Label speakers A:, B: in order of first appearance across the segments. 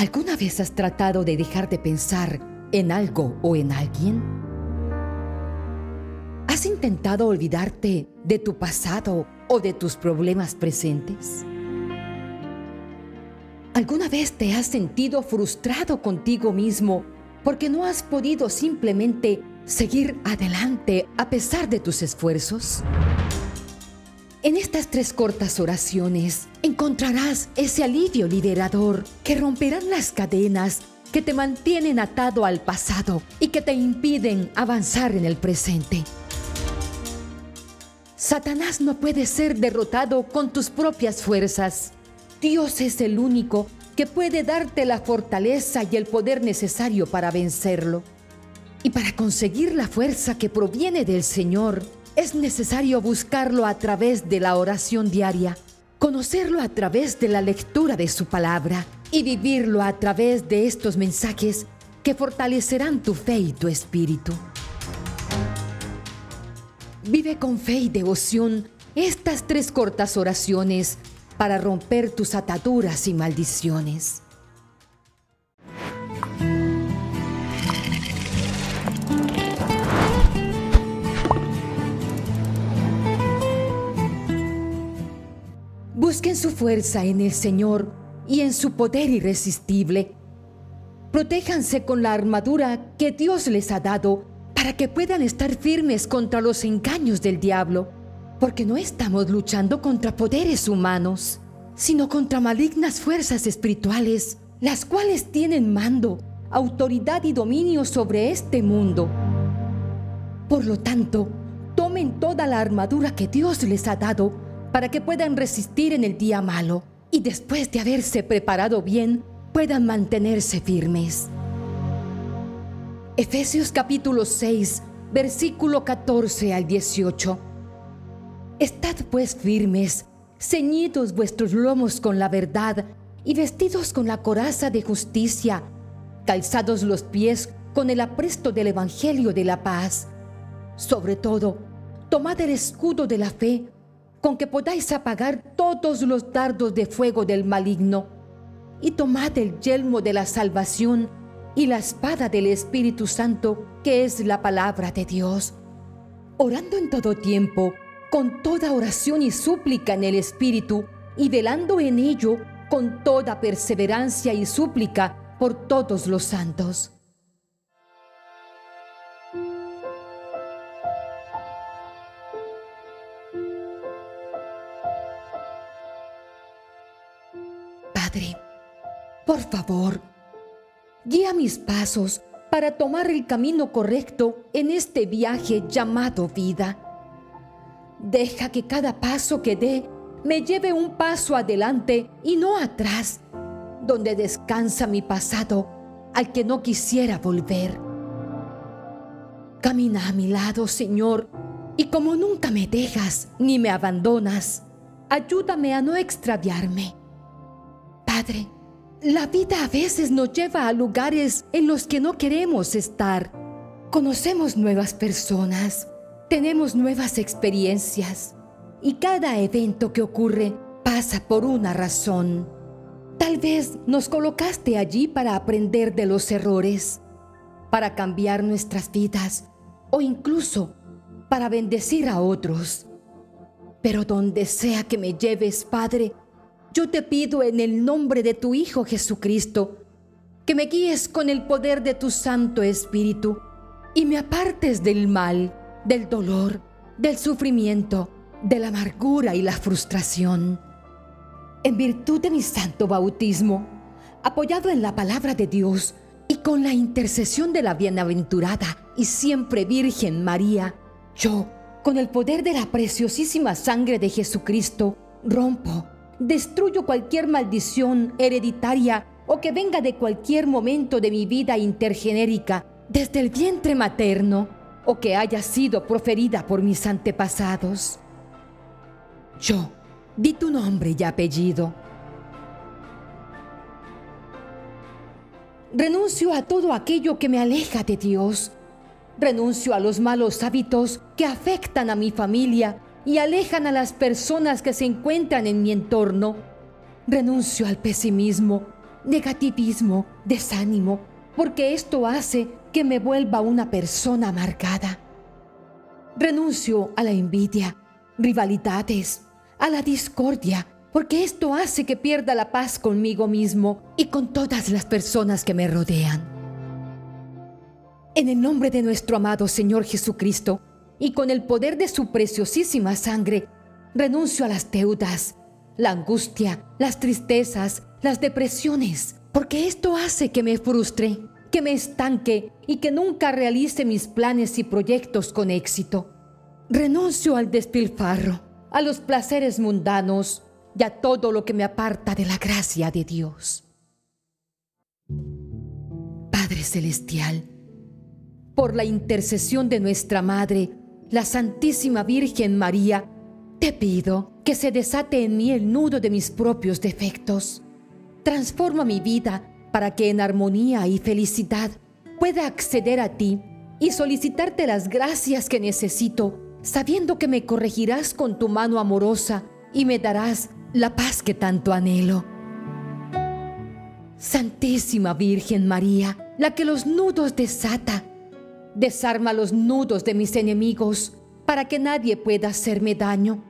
A: ¿Alguna vez has tratado de dejar de pensar en algo o en alguien? ¿Has intentado olvidarte de tu pasado o de tus problemas presentes? ¿Alguna vez te has sentido frustrado contigo mismo porque no has podido simplemente seguir adelante a pesar de tus esfuerzos? En estas tres cortas oraciones encontrarás ese alivio liberador que romperán las cadenas que te mantienen atado al pasado y que te impiden avanzar en el presente. Satanás no puede ser derrotado con tus propias fuerzas. Dios es el único que puede darte la fortaleza y el poder necesario para vencerlo. Y para conseguir la fuerza que proviene del Señor, es necesario buscarlo a través de la oración diaria, conocerlo a través de la lectura de su palabra y vivirlo a través de estos mensajes que fortalecerán tu fe y tu espíritu. Vive con fe y devoción estas tres cortas oraciones para romper tus ataduras y maldiciones. Busquen su fuerza en el Señor y en su poder irresistible. Protéjanse con la armadura que Dios les ha dado para que puedan estar firmes contra los engaños del diablo, porque no estamos luchando contra poderes humanos, sino contra malignas fuerzas espirituales, las cuales tienen mando, autoridad y dominio sobre este mundo. Por lo tanto, tomen toda la armadura que Dios les ha dado para que puedan resistir en el día malo y después de haberse preparado bien, puedan mantenerse firmes. Efesios capítulo 6, versículo 14 al 18. Estad pues firmes, ceñidos vuestros lomos con la verdad y vestidos con la coraza de justicia, calzados los pies con el apresto del Evangelio de la paz. Sobre todo, tomad el escudo de la fe, con que podáis apagar todos los dardos de fuego del maligno, y tomad el yelmo de la salvación y la espada del Espíritu Santo, que es la palabra de Dios, orando en todo tiempo, con toda oración y súplica en el Espíritu, y velando en ello con toda perseverancia y súplica por todos los santos Padre, por favor, guía mis pasos para tomar el camino correcto en este viaje llamado vida. Deja que cada paso que dé me lleve un paso adelante y no atrás, donde descansa mi pasado al que no quisiera volver. Camina a mi lado, Señor, y como nunca me dejas ni me abandonas, ayúdame a no extraviarme Padre, la vida a veces nos lleva a lugares en los que no queremos estar. Conocemos nuevas personas, tenemos nuevas experiencias y cada evento que ocurre pasa por una razón. Tal vez nos colocaste allí para aprender de los errores, para cambiar nuestras vidas o incluso para bendecir a otros. Pero donde sea que me lleves, Padre, yo te pido en el nombre de tu Hijo Jesucristo, que me guíes con el poder de tu Santo Espíritu y me apartes del mal, del dolor, del sufrimiento, de la amargura y la frustración. En virtud de mi santo bautismo, apoyado en la palabra de Dios y con la intercesión de la bienaventurada y siempre Virgen María, yo, con el poder de la preciosísima sangre de Jesucristo, rompo destruyo cualquier maldición hereditaria o que venga de cualquier momento de mi vida intergenérica, desde el vientre materno, o que haya sido proferida por mis antepasados. Yo, di tu nombre y apellido. Renuncio a todo aquello que me aleja de Dios. Renuncio a los malos hábitos que afectan a mi familia y alejan a las personas que se encuentran en mi entorno. Renuncio al pesimismo, negativismo, desánimo, porque esto hace que me vuelva una persona amargada. Renuncio a la envidia, rivalidades, a la discordia, porque esto hace que pierda la paz conmigo mismo y con todas las personas que me rodean. En el nombre de nuestro amado Señor Jesucristo y con el poder de su preciosísima sangre, renuncio a las deudas, la angustia, las tristezas, las depresiones, porque esto hace que me frustre, que me estanque y que nunca realice mis planes y proyectos con éxito. Renuncio al despilfarro, a los placeres mundanos y a todo lo que me aparta de la gracia de Dios. Padre Celestial, por la intercesión de nuestra Madre, la Santísima Virgen María, te pido que se desate en mí el nudo de mis propios defectos. Transforma mi vida para que en armonía y felicidad pueda acceder a ti y solicitarte las gracias que necesito, sabiendo que me corregirás con tu mano amorosa y me darás la paz que tanto anhelo. Santísima Virgen María, la que los nudos desata, desarma los nudos de mis enemigos para que nadie pueda hacerme daño.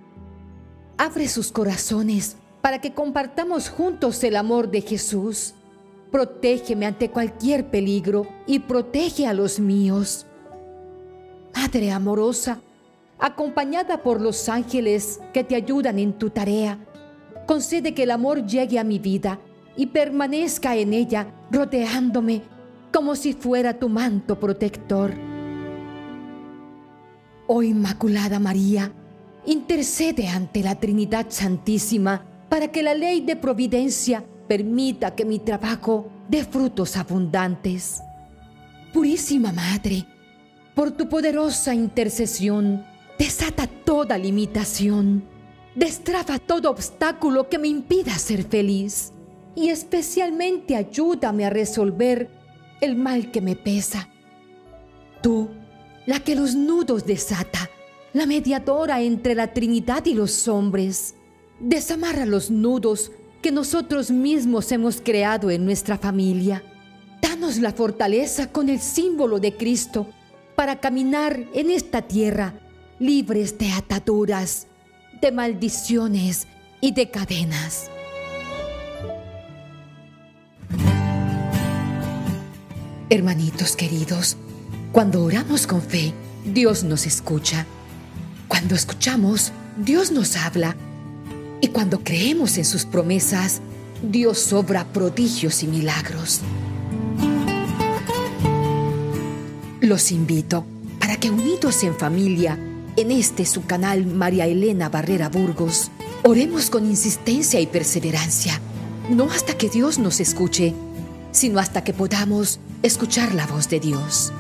A: Abre sus corazones para que compartamos juntos el amor de Jesús. Protégeme ante cualquier peligro y protege a los míos. Madre amorosa, acompañada por los ángeles que te ayudan en tu tarea, concede que el amor llegue a mi vida y permanezca en ella rodeándome como si fuera tu manto protector. Oh Inmaculada María, intercede ante la Trinidad Santísima para que la ley de providencia permita que mi trabajo dé frutos abundantes. Purísima Madre, por tu poderosa intercesión, desata toda limitación Destraba todo obstáculo que me impida ser feliz y especialmente ayúdame a resolver el mal que me pesa. Tú, la que los nudos desata, la mediadora entre la Trinidad y los hombres, desamarra los nudos que nosotros mismos hemos creado en nuestra familia. Danos la fortaleza con el símbolo de Cristo para caminar en esta tierra libres de ataduras de maldiciones y de cadenas. Hermanitos queridos, cuando oramos con fe, Dios nos escucha. Cuando escuchamos, Dios nos habla. Y cuando creemos en sus promesas, Dios obra prodigios y milagros. Los invito para que unidos en familia, en este su canal María Elena Barrera Burgos, oremos con insistencia y perseverancia, no hasta que Dios nos escuche, sino hasta que podamos escuchar la voz de Dios.